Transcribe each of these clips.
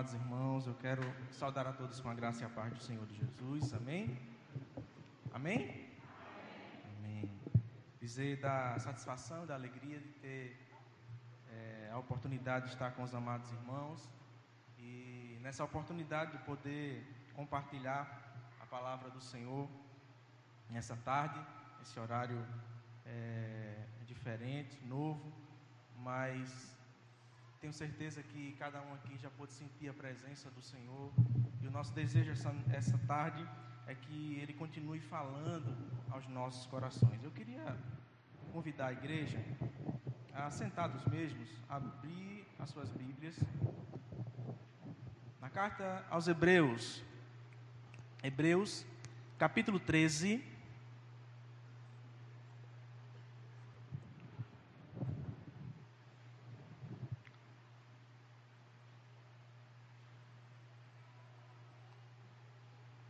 Amados irmãos, eu quero saudar a todos com a graça e a paz do Senhor Jesus. Amém. Amém? Amém. Dizer da satisfação, da alegria de ter é, a oportunidade de estar com os amados irmãos e nessa oportunidade de poder compartilhar a palavra do Senhor nessa tarde, esse horário é, diferente, novo, mas tenho certeza que cada um aqui já pôde sentir a presença do Senhor. E o nosso desejo essa, essa tarde é que Ele continue falando aos nossos corações. Eu queria convidar a igreja, a sentados mesmos, abrir as suas Bíblias. Na carta aos Hebreus, Hebreus, capítulo 13.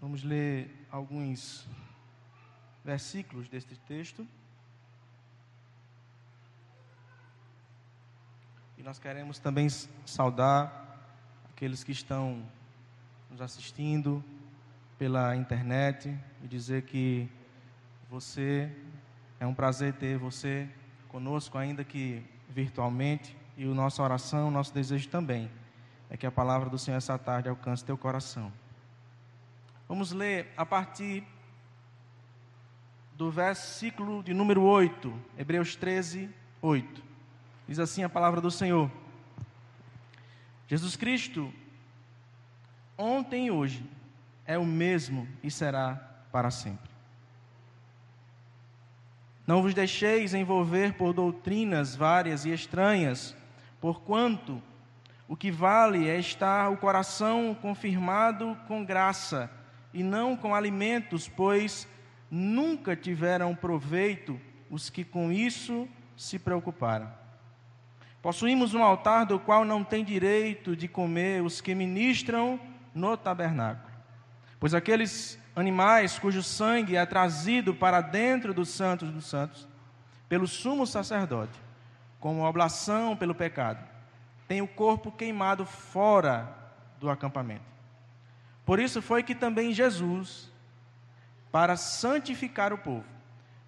Vamos ler alguns versículos deste texto. E nós queremos também saudar aqueles que estão nos assistindo pela internet e dizer que você é um prazer ter você conosco, ainda que virtualmente. E o nossa oração, o nosso desejo também é que a palavra do Senhor essa tarde alcance teu coração. Vamos ler a partir do versículo de número 8, Hebreus 13, 8. Diz assim a palavra do Senhor: Jesus Cristo, ontem e hoje, é o mesmo e será para sempre. Não vos deixeis envolver por doutrinas várias e estranhas, porquanto o que vale é estar o coração confirmado com graça e não com alimentos, pois nunca tiveram proveito os que com isso se preocuparam. Possuímos um altar do qual não tem direito de comer os que ministram no tabernáculo, pois aqueles animais cujo sangue é trazido para dentro dos santos dos santos pelo sumo sacerdote, como oblação pelo pecado, tem o corpo queimado fora do acampamento. Por isso foi que também Jesus, para santificar o povo,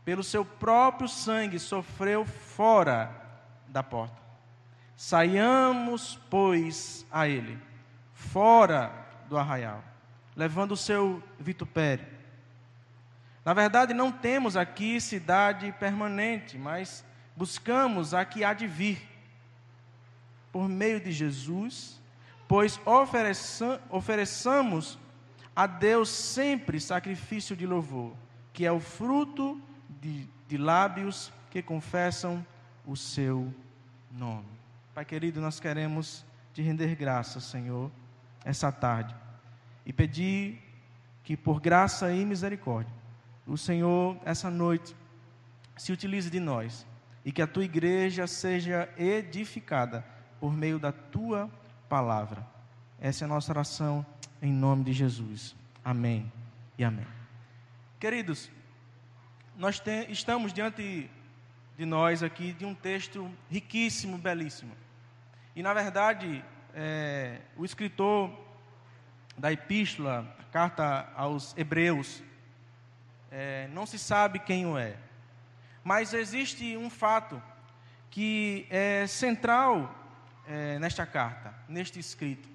pelo seu próprio sangue sofreu fora da porta. Saiamos, pois, a ele, fora do arraial, levando o seu vitupério. Na verdade, não temos aqui cidade permanente, mas buscamos a que há de vir. Por meio de Jesus, pois ofereça, ofereçamos a Deus sempre sacrifício de louvor, que é o fruto de, de lábios que confessam o seu nome. Pai querido, nós queremos te render graças, Senhor, essa tarde e pedir que, por graça e misericórdia, o Senhor, essa noite, se utilize de nós e que a tua igreja seja edificada por meio da tua palavra. Essa é a nossa oração em nome de Jesus. Amém e amém. Queridos, nós te, estamos diante de nós aqui de um texto riquíssimo, belíssimo. E na verdade, é, o escritor da epístola, a carta aos Hebreus, é, não se sabe quem o é. Mas existe um fato que é central é, nesta carta, neste escrito,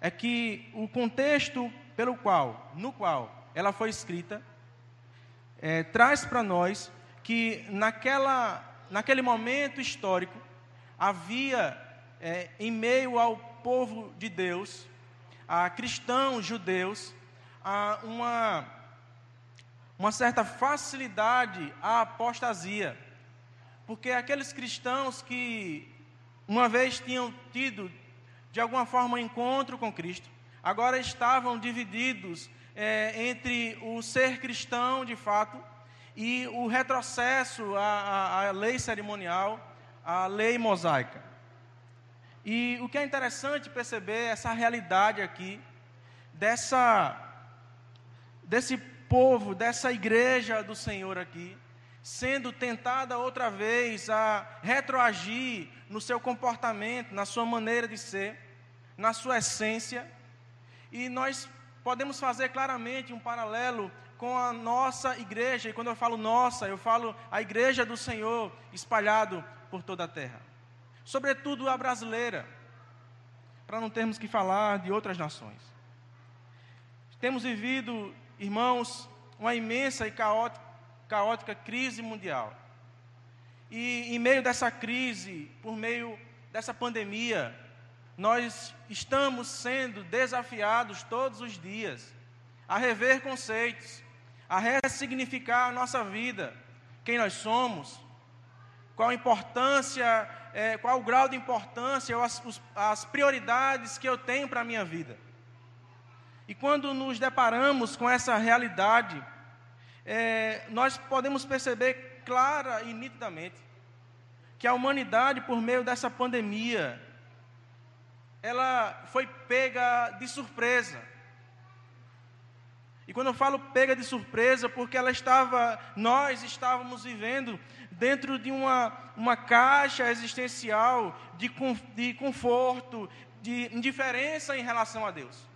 é que o contexto pelo qual, no qual ela foi escrita, é, traz para nós que naquela, naquele momento histórico havia é, em meio ao povo de Deus, a cristãos judeus, a uma, uma certa facilidade à apostasia, porque aqueles cristãos que uma vez tinham tido, de alguma forma, encontro com Cristo, agora estavam divididos é, entre o ser cristão de fato e o retrocesso à, à, à lei cerimonial, à lei mosaica. E o que é interessante perceber essa realidade aqui, dessa, desse povo, dessa igreja do Senhor aqui, sendo tentada outra vez a retroagir no seu comportamento, na sua maneira de ser, na sua essência, e nós podemos fazer claramente um paralelo com a nossa igreja, e quando eu falo nossa, eu falo a igreja do Senhor espalhado por toda a terra, sobretudo a brasileira, para não termos que falar de outras nações. Temos vivido, irmãos, uma imensa e caótica, caótica crise mundial. E em meio dessa crise, por meio dessa pandemia, nós estamos sendo desafiados todos os dias a rever conceitos, a ressignificar a nossa vida, quem nós somos, qual a importância, é, qual o grau de importância, as, as prioridades que eu tenho para a minha vida. E quando nos deparamos com essa realidade, é, nós podemos perceber clara e nitidamente que a humanidade, por meio dessa pandemia, ela foi pega de surpresa. E quando eu falo pega de surpresa, porque ela estava, nós estávamos vivendo dentro de uma, uma caixa existencial de, de conforto, de indiferença em relação a Deus.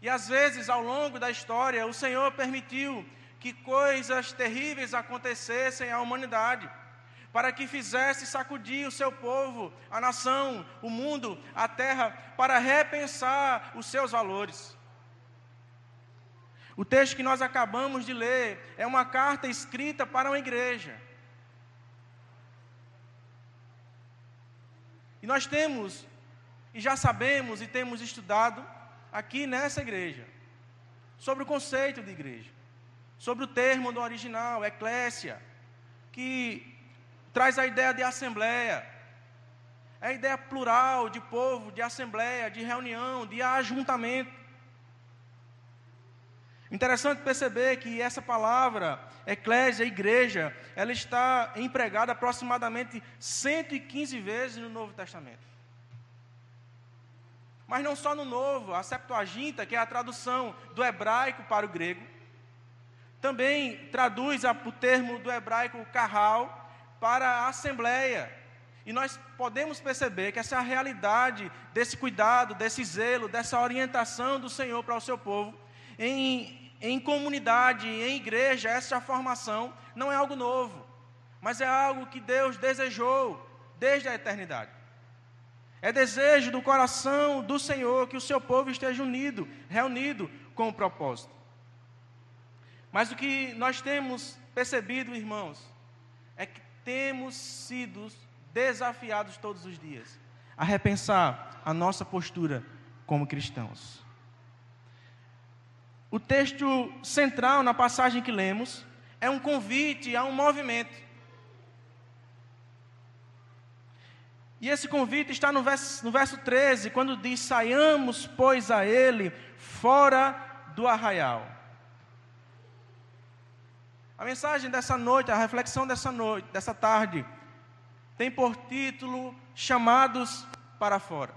E às vezes, ao longo da história, o Senhor permitiu que coisas terríveis acontecessem à humanidade para que fizesse sacudir o seu povo, a nação, o mundo, a terra, para repensar os seus valores. O texto que nós acabamos de ler é uma carta escrita para uma igreja. E nós temos, e já sabemos e temos estudado aqui nessa igreja, sobre o conceito de igreja, sobre o termo do original, eclésia, que traz a ideia de assembleia, é a ideia plural de povo, de assembleia, de reunião, de ajuntamento. Interessante perceber que essa palavra, eclésia, igreja, ela está empregada aproximadamente 115 vezes no Novo Testamento. Mas não só no Novo, a Septuaginta, que é a tradução do hebraico para o grego, também traduz o termo do hebraico carral, para a Assembleia. E nós podemos perceber que essa é realidade desse cuidado, desse zelo, dessa orientação do Senhor para o seu povo. Em, em comunidade, em igreja, essa formação não é algo novo, mas é algo que Deus desejou desde a eternidade. É desejo do coração do Senhor que o seu povo esteja unido, reunido com o propósito. Mas o que nós temos percebido, irmãos, é que temos sido desafiados todos os dias a repensar a nossa postura como cristãos. O texto central na passagem que lemos é um convite a um movimento. E esse convite está no verso, no verso 13, quando diz: Saiamos, pois, a ele fora do arraial. A mensagem dessa noite, a reflexão dessa noite, dessa tarde, tem por título Chamados para Fora.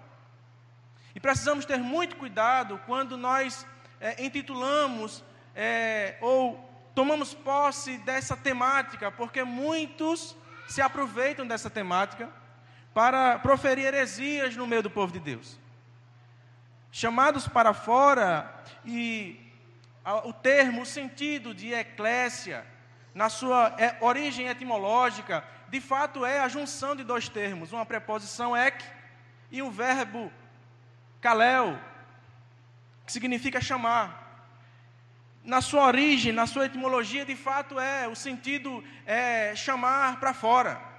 E precisamos ter muito cuidado quando nós é, intitulamos é, ou tomamos posse dessa temática, porque muitos se aproveitam dessa temática para proferir heresias no meio do povo de Deus. Chamados para fora e o termo, o sentido de eclésia, na sua é, origem etimológica, de fato é a junção de dois termos, uma preposição ek e um verbo kalel, que significa chamar. Na sua origem, na sua etimologia, de fato é o sentido é chamar para fora.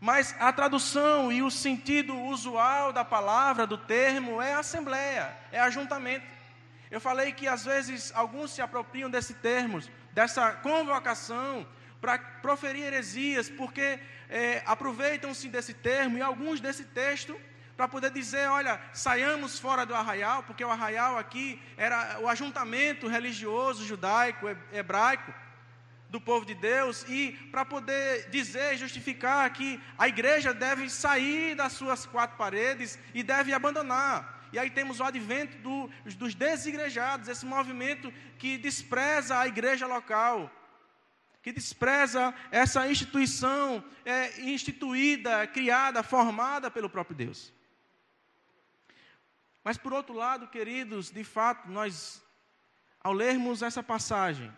Mas a tradução e o sentido usual da palavra, do termo, é assembleia, é ajuntamento. Eu falei que às vezes alguns se apropriam desse termo, dessa convocação para proferir heresias, porque é, aproveitam-se desse termo e alguns desse texto para poder dizer, olha, saiamos fora do arraial, porque o arraial aqui era o ajuntamento religioso judaico, hebraico do povo de Deus, e para poder dizer justificar que a igreja deve sair das suas quatro paredes e deve abandonar e aí temos o advento do, dos desigrejados, esse movimento que despreza a igreja local, que despreza essa instituição é, instituída, criada, formada pelo próprio Deus. Mas por outro lado, queridos, de fato, nós, ao lermos essa passagem,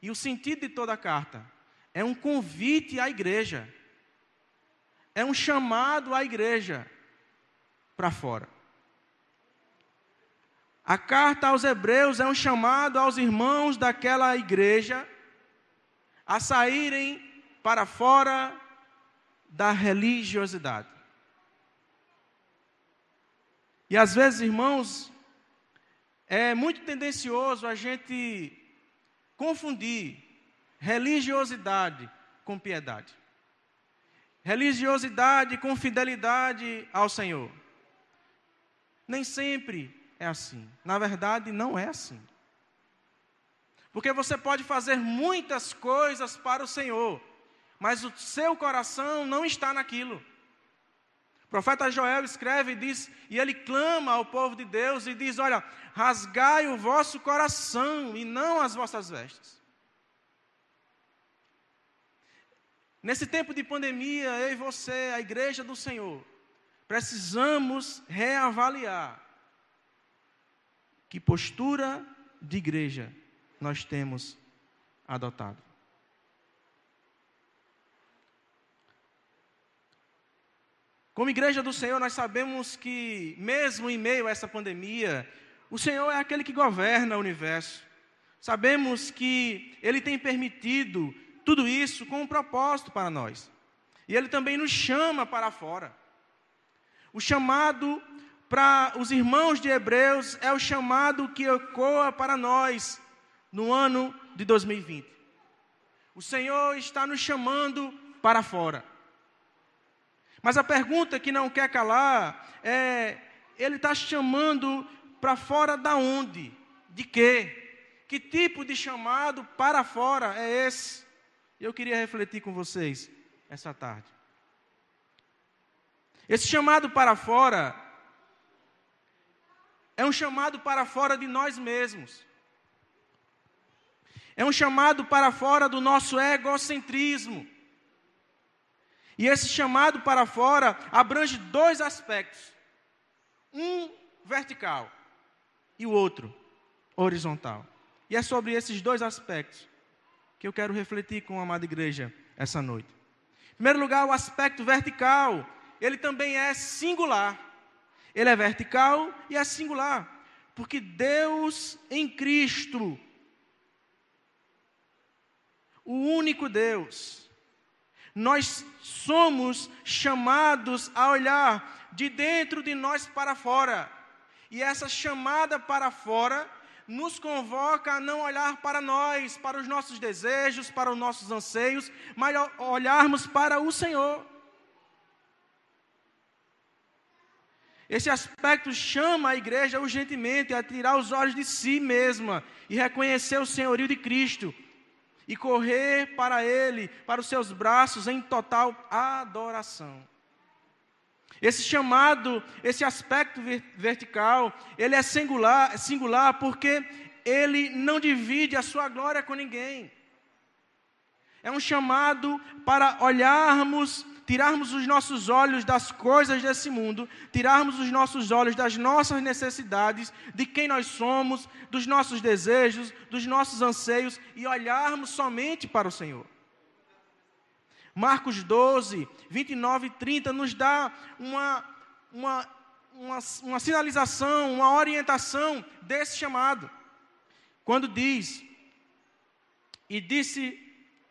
e o sentido de toda a carta, é um convite à igreja, é um chamado à igreja para fora. A carta aos Hebreus é um chamado aos irmãos daquela igreja a saírem para fora da religiosidade. E às vezes, irmãos, é muito tendencioso a gente confundir religiosidade com piedade. Religiosidade com fidelidade ao Senhor. Nem sempre é assim. Na verdade, não é assim. Porque você pode fazer muitas coisas para o Senhor, mas o seu coração não está naquilo. O profeta Joel escreve e diz, e ele clama ao povo de Deus e diz: Olha, rasgai o vosso coração e não as vossas vestes. Nesse tempo de pandemia, eu e você, a igreja do Senhor, precisamos reavaliar que postura de igreja nós temos adotado. Como igreja do Senhor, nós sabemos que, mesmo em meio a essa pandemia, o Senhor é aquele que governa o universo. Sabemos que Ele tem permitido tudo isso com um propósito para nós. E Ele também nos chama para fora. O chamado para os irmãos de Hebreus é o chamado que ecoa para nós no ano de 2020. O Senhor está nos chamando para fora. Mas a pergunta que não quer calar é: Ele está chamando para fora da onde? De quê? Que tipo de chamado para fora é esse? Eu queria refletir com vocês essa tarde. Esse chamado para fora é um chamado para fora de nós mesmos. É um chamado para fora do nosso egocentrismo. E esse chamado para fora abrange dois aspectos: um vertical e o outro horizontal. E é sobre esses dois aspectos que eu quero refletir com a amada igreja essa noite. Em primeiro lugar, o aspecto vertical, ele também é singular. Ele é vertical e é singular, porque Deus em Cristo, o único Deus, nós somos chamados a olhar de dentro de nós para fora. E essa chamada para fora nos convoca a não olhar para nós, para os nossos desejos, para os nossos anseios, mas olharmos para o Senhor. Esse aspecto chama a igreja urgentemente a tirar os olhos de si mesma e reconhecer o senhorio de Cristo e correr para Ele, para os seus braços em total adoração. Esse chamado, esse aspecto vertical, ele é singular, singular porque ele não divide a sua glória com ninguém. É um chamado para olharmos tirarmos os nossos olhos das coisas desse mundo, tirarmos os nossos olhos das nossas necessidades, de quem nós somos, dos nossos desejos, dos nossos anseios e olharmos somente para o Senhor. Marcos 12, 29 e 30 nos dá uma, uma, uma, uma sinalização, uma orientação desse chamado. Quando diz, e disse,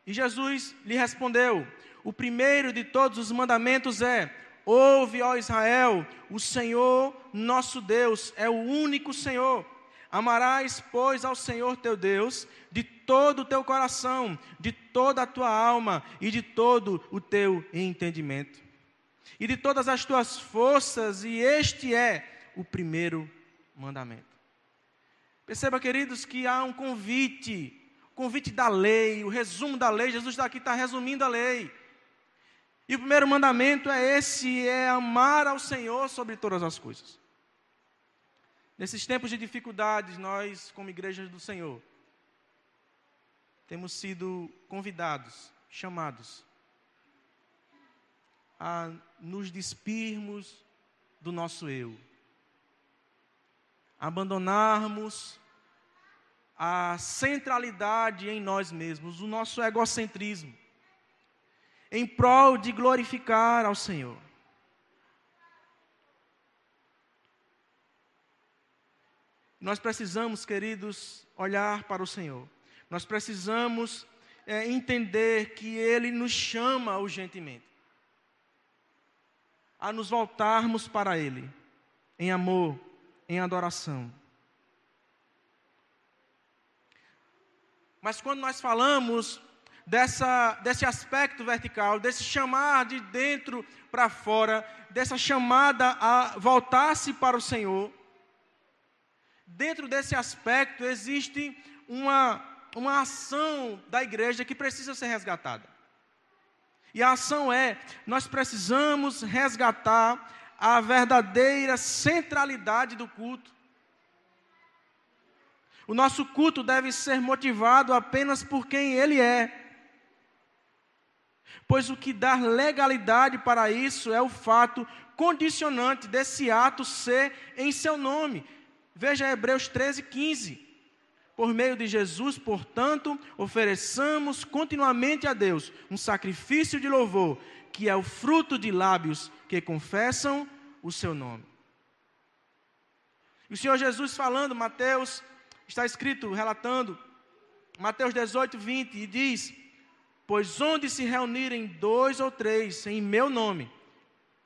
e Jesus lhe respondeu: o primeiro de todos os mandamentos é: Ouve, ó Israel, o Senhor nosso Deus é o único Senhor. Amarás, pois, ao Senhor teu Deus de todo o teu coração, de toda a tua alma e de todo o teu entendimento, e de todas as tuas forças, e este é o primeiro mandamento. Perceba, queridos, que há um convite, convite da lei, o resumo da lei. Jesus aqui está resumindo a lei. E o primeiro mandamento é esse: é amar ao Senhor sobre todas as coisas. Nesses tempos de dificuldades, nós, como igrejas do Senhor, temos sido convidados, chamados a nos despirmos do nosso eu, abandonarmos a centralidade em nós mesmos, o nosso egocentrismo, em prol de glorificar ao Senhor. Nós precisamos, queridos, olhar para o Senhor. Nós precisamos é, entender que Ele nos chama urgentemente a nos voltarmos para Ele, em amor, em adoração. Mas quando nós falamos dessa, desse aspecto vertical, desse chamar de dentro para fora, dessa chamada a voltar-se para o Senhor, dentro desse aspecto existe uma, uma ação da igreja que precisa ser resgatada. E a ação é: nós precisamos resgatar a verdadeira centralidade do culto. O nosso culto deve ser motivado apenas por quem Ele é. Pois o que dá legalidade para isso é o fato condicionante desse ato ser em seu nome. Veja Hebreus 13, 15. Por meio de Jesus, portanto, ofereçamos continuamente a Deus um sacrifício de louvor, que é o fruto de lábios que confessam o seu nome. E o Senhor Jesus falando, Mateus está escrito, relatando, Mateus 18, 20, e diz: Pois onde se reunirem dois ou três em meu nome,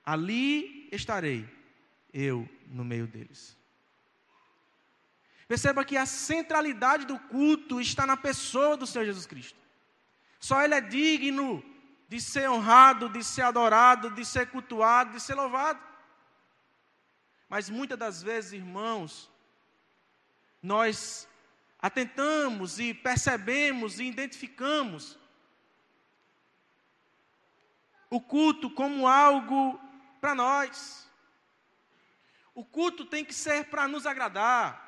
ali estarei eu no meio deles. Perceba que a centralidade do culto está na pessoa do Senhor Jesus Cristo. Só Ele é digno de ser honrado, de ser adorado, de ser cultuado, de ser louvado. Mas muitas das vezes, irmãos, nós atentamos e percebemos e identificamos o culto como algo para nós. O culto tem que ser para nos agradar.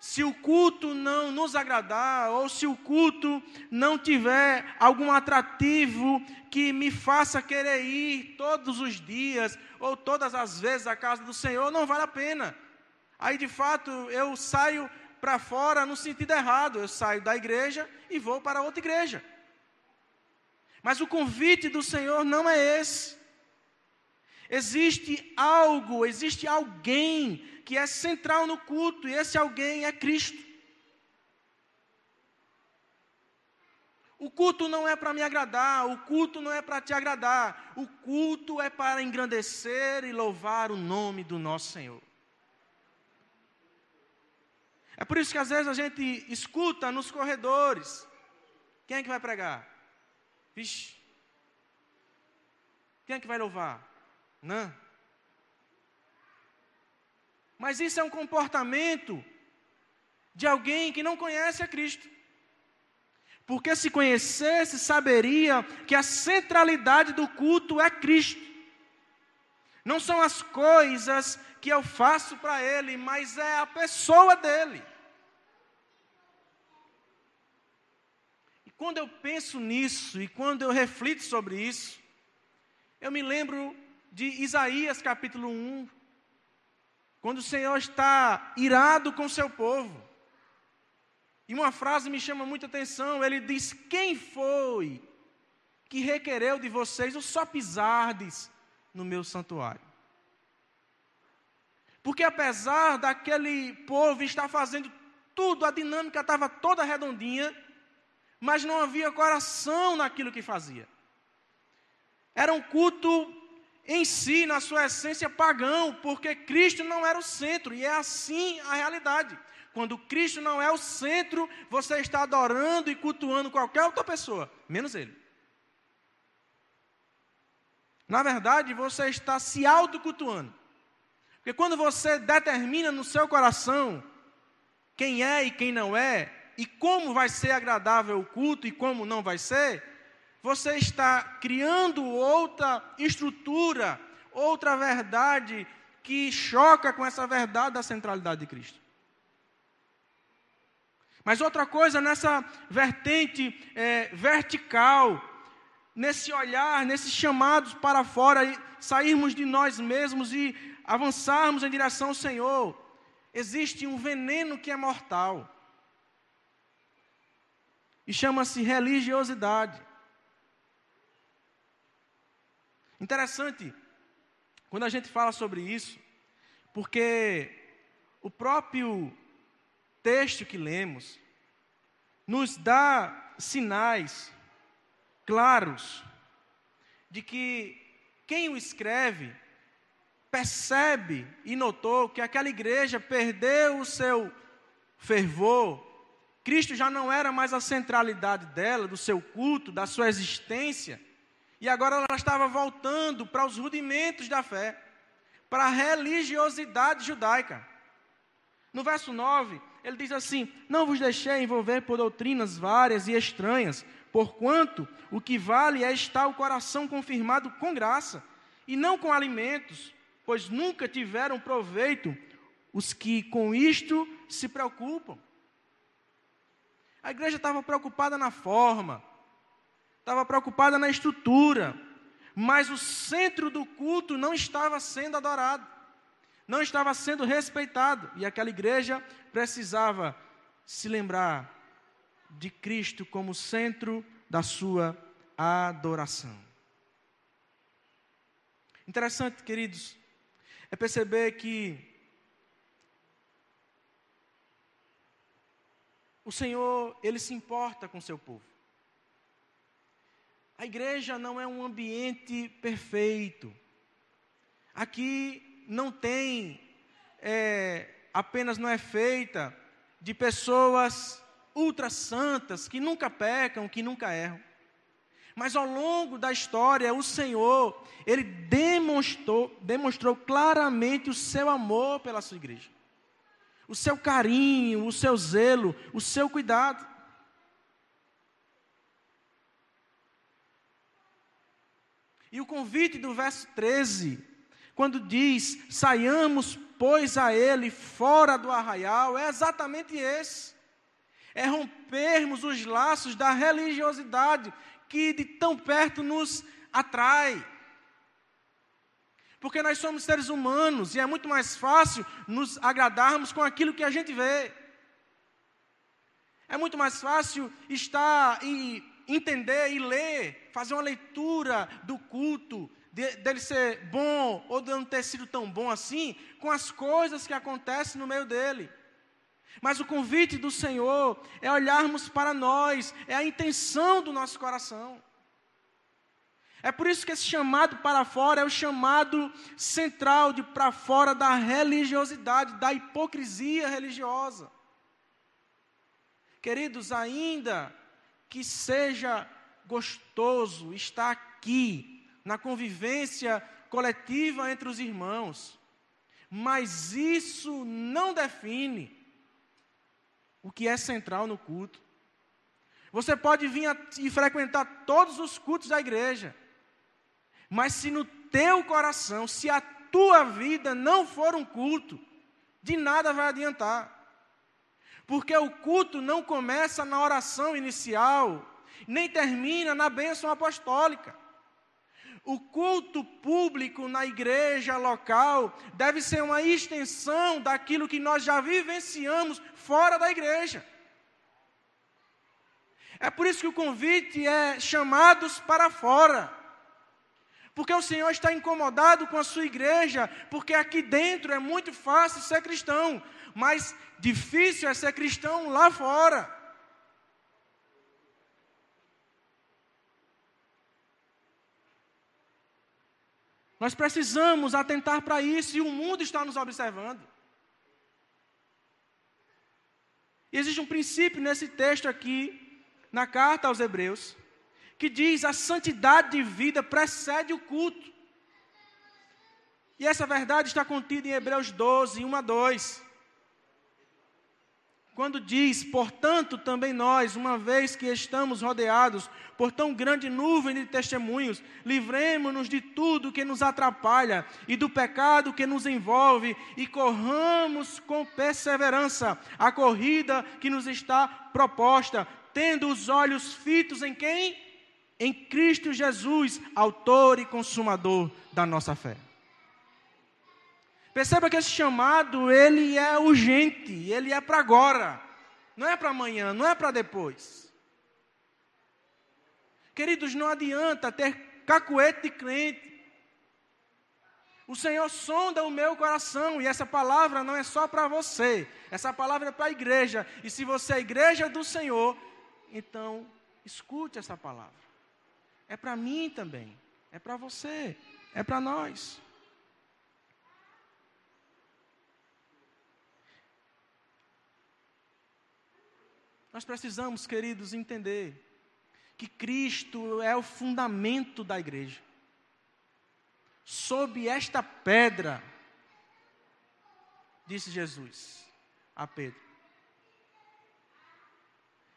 Se o culto não nos agradar, ou se o culto não tiver algum atrativo que me faça querer ir todos os dias, ou todas as vezes à casa do Senhor, não vale a pena. Aí de fato eu saio para fora no sentido errado, eu saio da igreja e vou para outra igreja. Mas o convite do Senhor não é esse. Existe algo, existe alguém que é central no culto, e esse alguém é Cristo. O culto não é para me agradar, o culto não é para te agradar, o culto é para engrandecer e louvar o nome do nosso Senhor. É por isso que às vezes a gente escuta nos corredores: quem é que vai pregar? Vixe. Quem é que vai louvar? Não. Mas isso é um comportamento de alguém que não conhece a Cristo. Porque se conhecesse, saberia que a centralidade do culto é Cristo. Não são as coisas que eu faço para Ele, mas é a pessoa dele. Quando eu penso nisso, e quando eu reflito sobre isso, eu me lembro de Isaías capítulo 1, quando o Senhor está irado com seu povo. E uma frase me chama muita atenção: ele diz: Quem foi que requereu de vocês o só pisardes no meu santuário? Porque apesar daquele povo estar fazendo tudo, a dinâmica estava toda redondinha, mas não havia coração naquilo que fazia. Era um culto em si, na sua essência, pagão, porque Cristo não era o centro, e é assim a realidade. Quando Cristo não é o centro, você está adorando e cultuando qualquer outra pessoa, menos Ele. Na verdade, você está se autocultuando. Porque quando você determina no seu coração quem é e quem não é, e como vai ser agradável o culto e como não vai ser, você está criando outra estrutura, outra verdade que choca com essa verdade da centralidade de Cristo. Mas outra coisa, nessa vertente é, vertical, nesse olhar, nesses chamados para fora, sairmos de nós mesmos e avançarmos em direção ao Senhor, existe um veneno que é mortal. E chama-se religiosidade. Interessante quando a gente fala sobre isso, porque o próprio texto que lemos nos dá sinais claros de que quem o escreve percebe e notou que aquela igreja perdeu o seu fervor, Cristo já não era mais a centralidade dela, do seu culto, da sua existência, e agora ela estava voltando para os rudimentos da fé, para a religiosidade judaica. No verso 9, ele diz assim: Não vos deixei envolver por doutrinas várias e estranhas, porquanto o que vale é estar o coração confirmado com graça, e não com alimentos, pois nunca tiveram proveito os que com isto se preocupam. A igreja estava preocupada na forma, estava preocupada na estrutura, mas o centro do culto não estava sendo adorado não estava sendo respeitado. E aquela igreja precisava se lembrar de Cristo como centro da sua adoração. Interessante, queridos, é perceber que o Senhor, ele se importa com o seu povo. A igreja não é um ambiente perfeito. Aqui não tem, é, apenas não é feita de pessoas ultra santas, que nunca pecam, que nunca erram. Mas ao longo da história, o Senhor, Ele demonstrou, demonstrou claramente o seu amor pela sua igreja. O seu carinho, o seu zelo, o seu cuidado. E o convite do verso 13 quando diz: saiamos, pois, a ele fora do arraial, é exatamente esse. É rompermos os laços da religiosidade que de tão perto nos atrai. Porque nós somos seres humanos e é muito mais fácil nos agradarmos com aquilo que a gente vê. É muito mais fácil estar e entender e ler, fazer uma leitura do culto, de, dele ser bom ou de não ter sido tão bom assim, com as coisas que acontecem no meio dele. Mas o convite do Senhor é olharmos para nós, é a intenção do nosso coração. É por isso que esse chamado para fora é o chamado central de para fora da religiosidade, da hipocrisia religiosa. Queridos, ainda que seja gostoso estar aqui na convivência coletiva entre os irmãos. Mas isso não define o que é central no culto. Você pode vir e frequentar todos os cultos da igreja, mas se no teu coração, se a tua vida não for um culto, de nada vai adiantar. Porque o culto não começa na oração inicial, nem termina na bênção apostólica. O culto público na igreja local deve ser uma extensão daquilo que nós já vivenciamos fora da igreja. É por isso que o convite é chamados para fora. Porque o Senhor está incomodado com a sua igreja, porque aqui dentro é muito fácil ser cristão, mas difícil é ser cristão lá fora. Nós precisamos atentar para isso e o mundo está nos observando. E existe um princípio nesse texto aqui, na carta aos Hebreus, que diz: a santidade de vida precede o culto. E essa verdade está contida em Hebreus 12, 1 a 2. quando diz: Portanto, também nós, uma vez que estamos rodeados por tão grande nuvem de testemunhos, livremos-nos de tudo que nos atrapalha e do pecado que nos envolve e corramos com perseverança a corrida que nos está proposta, tendo os olhos fitos em quem? Em Cristo Jesus, autor e consumador da nossa fé. Perceba que esse chamado, ele é urgente, ele é para agora. Não é para amanhã, não é para depois. Queridos, não adianta ter cacuete de crente. O Senhor sonda o meu coração e essa palavra não é só para você, essa palavra é para a igreja. E se você é a igreja do Senhor, então escute essa palavra. É para mim também, é para você, é para nós. Nós precisamos, queridos, entender que Cristo é o fundamento da igreja. Sob esta pedra, disse Jesus a Pedro,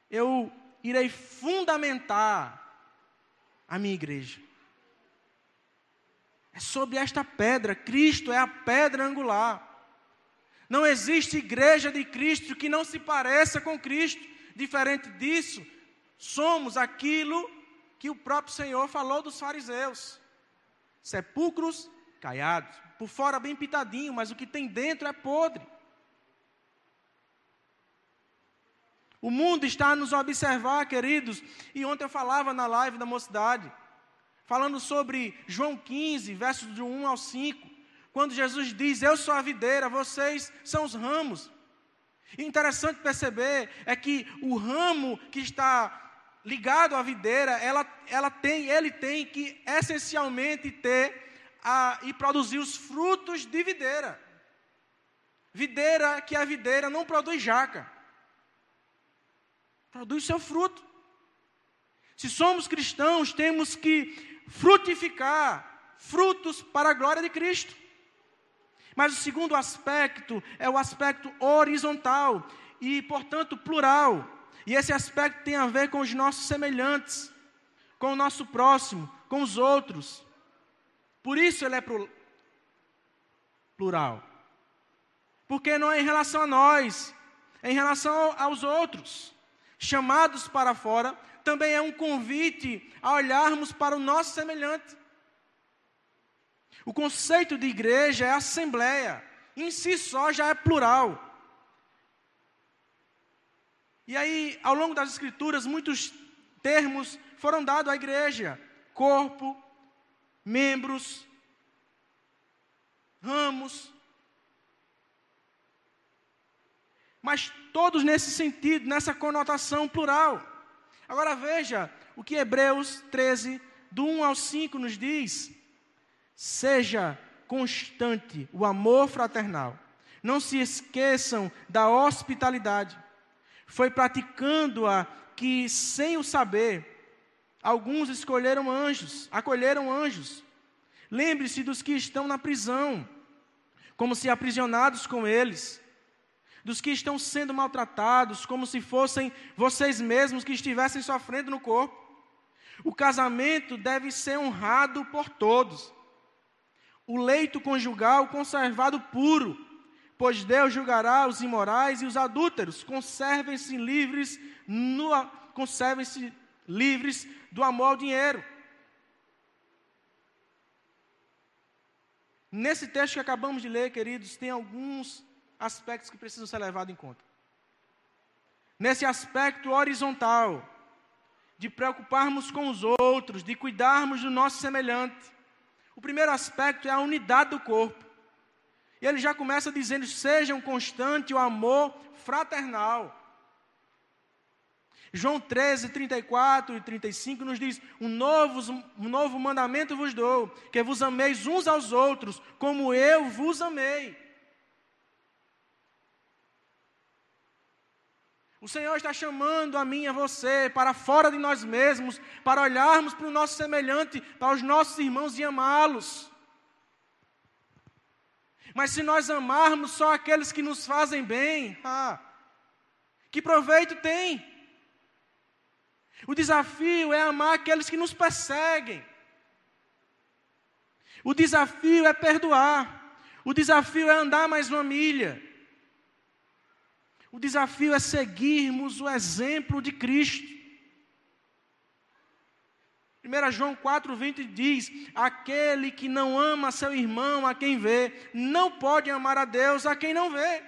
eu irei fundamentar a minha igreja. É sob esta pedra, Cristo é a pedra angular. Não existe igreja de Cristo que não se pareça com Cristo. Diferente disso, somos aquilo que o próprio Senhor falou dos fariseus: sepulcros caiados, por fora bem pitadinho, mas o que tem dentro é podre. O mundo está a nos observar, queridos, e ontem eu falava na live da mocidade, falando sobre João 15, versos de 1 ao 5, quando Jesus diz: Eu sou a videira, vocês são os ramos. E interessante perceber é que o ramo que está ligado à videira, ela, ela tem, ele tem que essencialmente ter a, e produzir os frutos de videira. Videira que a videira não produz jaca. Produz seu fruto. Se somos cristãos, temos que frutificar frutos para a glória de Cristo. Mas o segundo aspecto é o aspecto horizontal e, portanto, plural. E esse aspecto tem a ver com os nossos semelhantes, com o nosso próximo, com os outros. Por isso ele é plural. Porque não é em relação a nós, é em relação aos outros. Chamados para fora, também é um convite a olharmos para o nosso semelhante. O conceito de igreja é assembleia, em si só já é plural. E aí, ao longo das Escrituras, muitos termos foram dados à igreja: corpo, membros, ramos. Mas todos nesse sentido, nessa conotação plural. Agora veja o que Hebreus 13, do 1 ao 5, nos diz. Seja constante o amor fraternal. Não se esqueçam da hospitalidade. Foi praticando-a que, sem o saber, alguns escolheram anjos, acolheram anjos. Lembre-se dos que estão na prisão, como se aprisionados com eles, dos que estão sendo maltratados, como se fossem vocês mesmos que estivessem sofrendo no corpo. O casamento deve ser honrado por todos o leito conjugal conservado puro, pois Deus julgará os imorais e os adúlteros. Conservem-se livres, conservem-se livres do amor ao dinheiro. Nesse texto que acabamos de ler, queridos, tem alguns aspectos que precisam ser levados em conta. Nesse aspecto horizontal, de preocuparmos com os outros, de cuidarmos do nosso semelhante, o primeiro aspecto é a unidade do corpo. E ele já começa dizendo: sejam constante o amor fraternal. João 13, 34 e 35 nos diz: um novo, um novo mandamento vos dou, que vos ameis uns aos outros, como eu vos amei. O Senhor está chamando a mim e a você para fora de nós mesmos, para olharmos para o nosso semelhante, para os nossos irmãos e amá-los. Mas se nós amarmos só aqueles que nos fazem bem, ah, Que proveito tem? O desafio é amar aqueles que nos perseguem. O desafio é perdoar. O desafio é andar mais uma milha. O desafio é seguirmos o exemplo de Cristo. 1 João 4,20 diz: Aquele que não ama seu irmão a quem vê, não pode amar a Deus a quem não vê.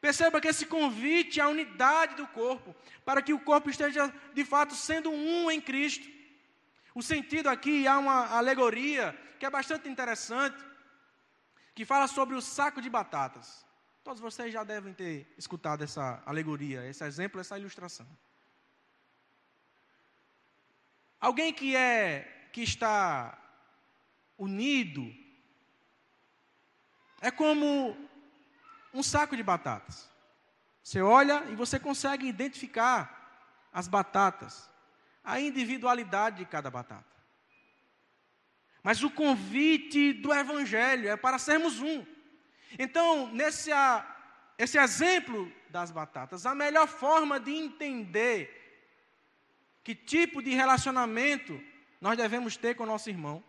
Perceba que esse convite a unidade do corpo, para que o corpo esteja de fato sendo um em Cristo. O sentido aqui há uma alegoria que é bastante interessante, que fala sobre o saco de batatas. Todos vocês já devem ter escutado essa alegoria, esse exemplo, essa ilustração. Alguém que é que está unido é como um saco de batatas. Você olha e você consegue identificar as batatas, a individualidade de cada batata. Mas o convite do Evangelho é para sermos um. Então, nesse esse exemplo das batatas, a melhor forma de entender que tipo de relacionamento nós devemos ter com o nosso irmão,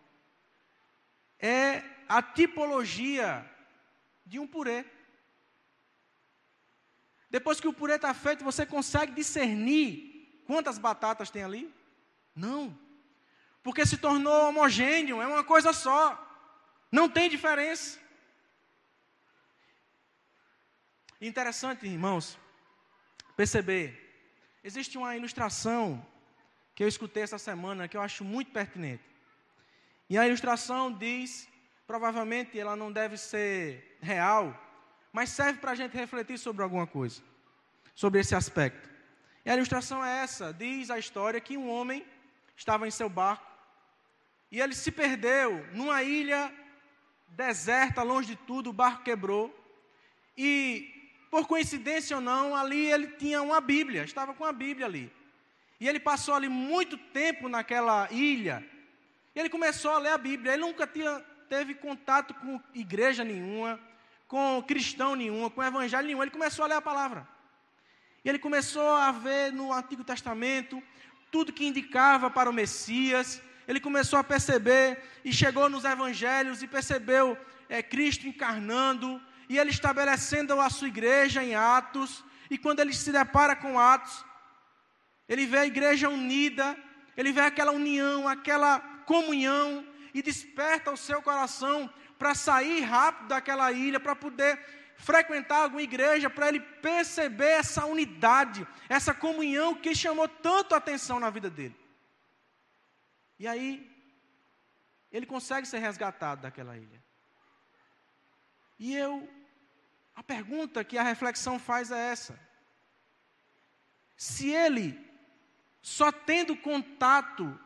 é a tipologia de um purê. Depois que o purê está feito, você consegue discernir quantas batatas tem ali? Não. Porque se tornou homogêneo, é uma coisa só. Não tem diferença. Interessante, irmãos, perceber. Existe uma ilustração que eu escutei essa semana que eu acho muito pertinente. E a ilustração diz, provavelmente ela não deve ser real, mas serve para a gente refletir sobre alguma coisa, sobre esse aspecto. E a ilustração é essa: diz a história que um homem estava em seu barco e ele se perdeu numa ilha deserta, longe de tudo, o barco quebrou. E, por coincidência ou não, ali ele tinha uma Bíblia, estava com a Bíblia ali. E ele passou ali muito tempo naquela ilha. E ele começou a ler a Bíblia. Ele nunca tinha, teve contato com igreja nenhuma, com cristão nenhuma, com evangelho nenhum. Ele começou a ler a palavra. E ele começou a ver no Antigo Testamento tudo que indicava para o Messias. Ele começou a perceber e chegou nos evangelhos e percebeu é, Cristo encarnando e ele estabelecendo a sua igreja em Atos. E quando ele se depara com Atos, ele vê a igreja unida, ele vê aquela união, aquela comunhão e desperta o seu coração para sair rápido daquela ilha, para poder frequentar alguma igreja, para ele perceber essa unidade, essa comunhão que chamou tanto a atenção na vida dele. E aí, ele consegue ser resgatado daquela ilha. E eu, a pergunta que a reflexão faz é essa: se ele só tendo contato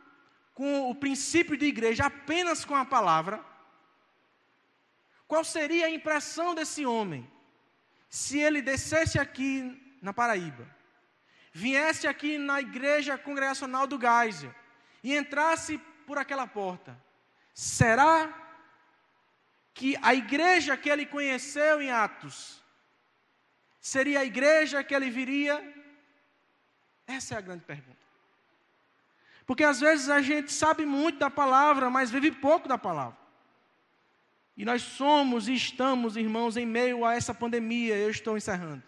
com o princípio de igreja apenas com a palavra, qual seria a impressão desse homem se ele descesse aqui na Paraíba, viesse aqui na igreja congregacional do Geisel e entrasse por aquela porta? Será que a igreja que ele conheceu em Atos seria a igreja que ele viria? Essa é a grande pergunta. Porque às vezes a gente sabe muito da palavra, mas vive pouco da palavra. E nós somos e estamos, irmãos, em meio a essa pandemia, eu estou encerrando,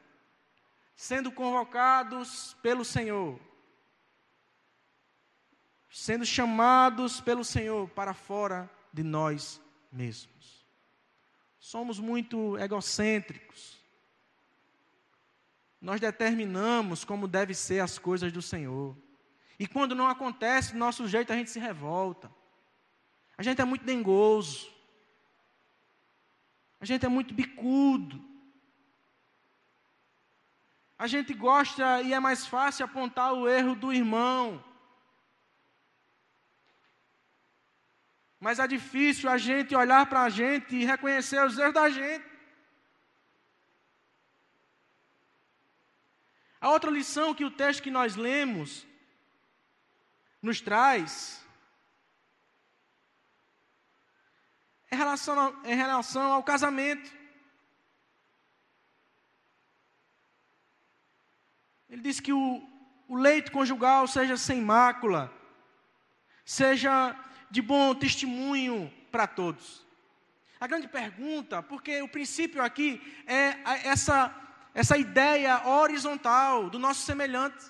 sendo convocados pelo Senhor, sendo chamados pelo Senhor para fora de nós mesmos. Somos muito egocêntricos. Nós determinamos como devem ser as coisas do Senhor. E quando não acontece do nosso jeito, a gente se revolta. A gente é muito dengoso. A gente é muito bicudo. A gente gosta e é mais fácil apontar o erro do irmão. Mas é difícil a gente olhar para a gente e reconhecer os erros da gente. A outra lição que o texto que nós lemos nos traz é relação ao, em relação ao casamento. Ele diz que o, o leito conjugal seja sem mácula, seja de bom testemunho para todos. A grande pergunta, porque o princípio aqui é essa, essa ideia horizontal do nosso semelhante.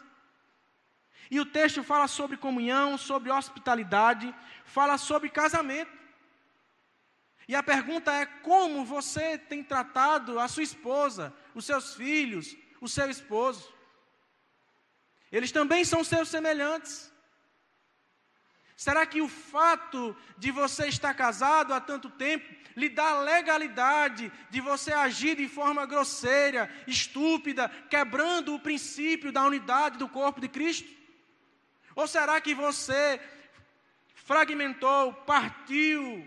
E o texto fala sobre comunhão, sobre hospitalidade, fala sobre casamento. E a pergunta é: como você tem tratado a sua esposa, os seus filhos, o seu esposo? Eles também são seus semelhantes. Será que o fato de você estar casado há tanto tempo lhe dá legalidade de você agir de forma grosseira, estúpida, quebrando o princípio da unidade do corpo de Cristo? Ou será que você fragmentou, partiu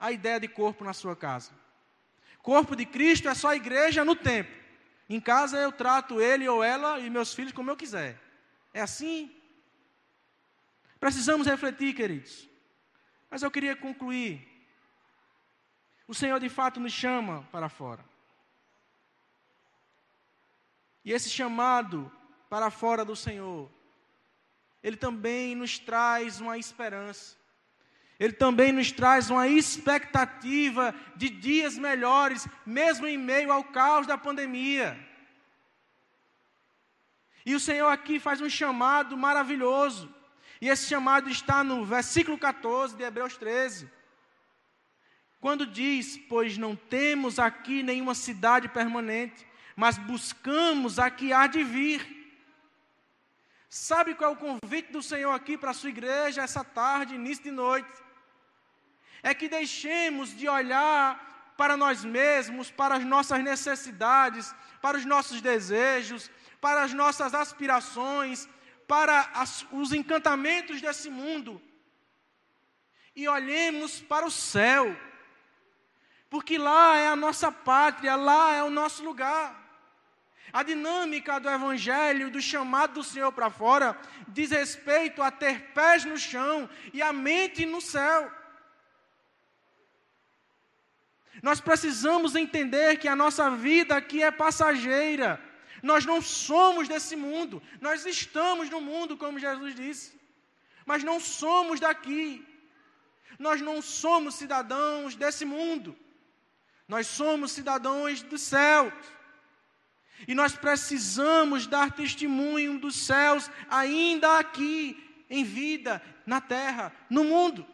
a ideia de corpo na sua casa? Corpo de Cristo é só igreja no tempo. Em casa eu trato ele ou ela e meus filhos como eu quiser. É assim? Precisamos refletir, queridos. Mas eu queria concluir. O Senhor de fato nos chama para fora. E esse chamado para fora do Senhor, ele também nos traz uma esperança. Ele também nos traz uma expectativa de dias melhores, mesmo em meio ao caos da pandemia. E o Senhor aqui faz um chamado maravilhoso. E esse chamado está no versículo 14 de Hebreus 13. Quando diz: Pois não temos aqui nenhuma cidade permanente, mas buscamos a que há de vir. Sabe qual é o convite do Senhor aqui para a sua igreja essa tarde, início de noite? É que deixemos de olhar para nós mesmos, para as nossas necessidades, para os nossos desejos, para as nossas aspirações, para as, os encantamentos desse mundo e olhemos para o céu, porque lá é a nossa pátria, lá é o nosso lugar. A dinâmica do Evangelho, do chamado do Senhor para fora, diz respeito a ter pés no chão e a mente no céu. Nós precisamos entender que a nossa vida aqui é passageira. Nós não somos desse mundo, nós estamos no mundo, como Jesus disse, mas não somos daqui. Nós não somos cidadãos desse mundo, nós somos cidadãos dos céus. E nós precisamos dar testemunho dos céus ainda aqui, em vida, na terra, no mundo.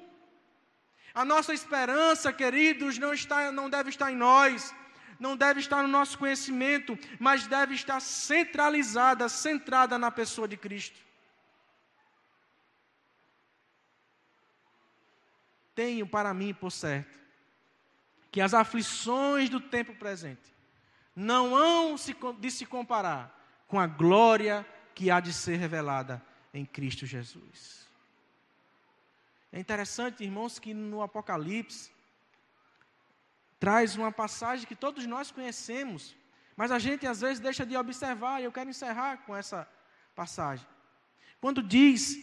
A nossa esperança, queridos, não, está, não deve estar em nós, não deve estar no nosso conhecimento, mas deve estar centralizada, centrada na pessoa de Cristo. Tenho para mim por certo que as aflições do tempo presente não hão de se comparar com a glória que há de ser revelada em Cristo Jesus. É interessante, irmãos, que no Apocalipse, traz uma passagem que todos nós conhecemos, mas a gente às vezes deixa de observar, e eu quero encerrar com essa passagem. Quando diz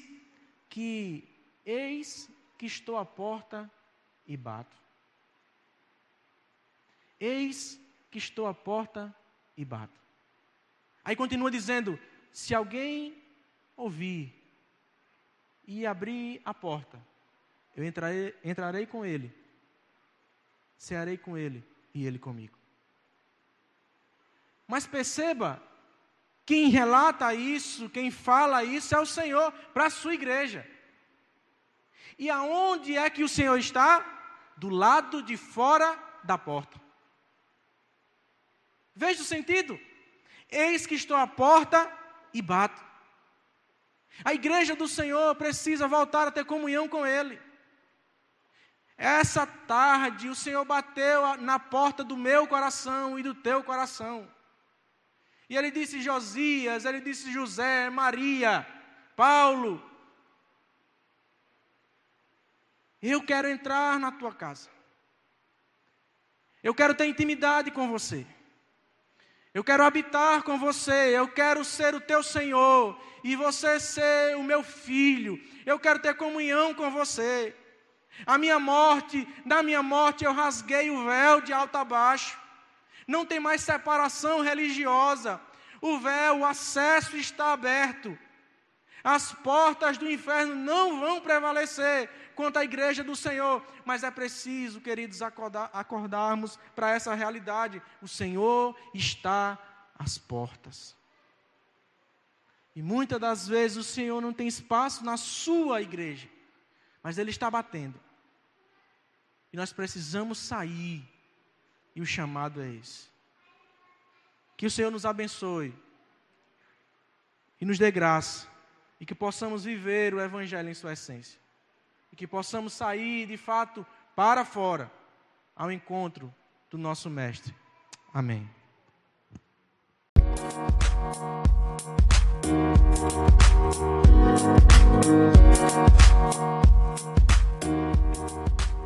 que eis que estou à porta e bato. Eis que estou à porta e bato. Aí continua dizendo: se alguém ouvir e abrir a porta, eu entrarei, entrarei com ele cearei com ele e ele comigo. Mas perceba, quem relata isso, quem fala isso é o Senhor para a sua igreja. E aonde é que o Senhor está? Do lado de fora da porta. Veja o sentido. Eis que estou à porta e bato. A igreja do Senhor precisa voltar a ter comunhão com Ele. Essa tarde o Senhor bateu na porta do meu coração e do teu coração. E ele disse Josias, ele disse José, Maria, Paulo. Eu quero entrar na tua casa. Eu quero ter intimidade com você. Eu quero habitar com você. Eu quero ser o teu Senhor. E você ser o meu filho. Eu quero ter comunhão com você. A minha morte, na minha morte eu rasguei o véu de alto a baixo. Não tem mais separação religiosa. O véu, o acesso está aberto. As portas do inferno não vão prevalecer contra a igreja do Senhor, mas é preciso, queridos, acordar, acordarmos para essa realidade. O Senhor está às portas. E muitas das vezes o Senhor não tem espaço na sua igreja, mas Ele está batendo. E nós precisamos sair, e o chamado é esse. Que o Senhor nos abençoe e nos dê graça, e que possamos viver o Evangelho em sua essência, e que possamos sair de fato para fora ao encontro do nosso Mestre. Amém. Thank you.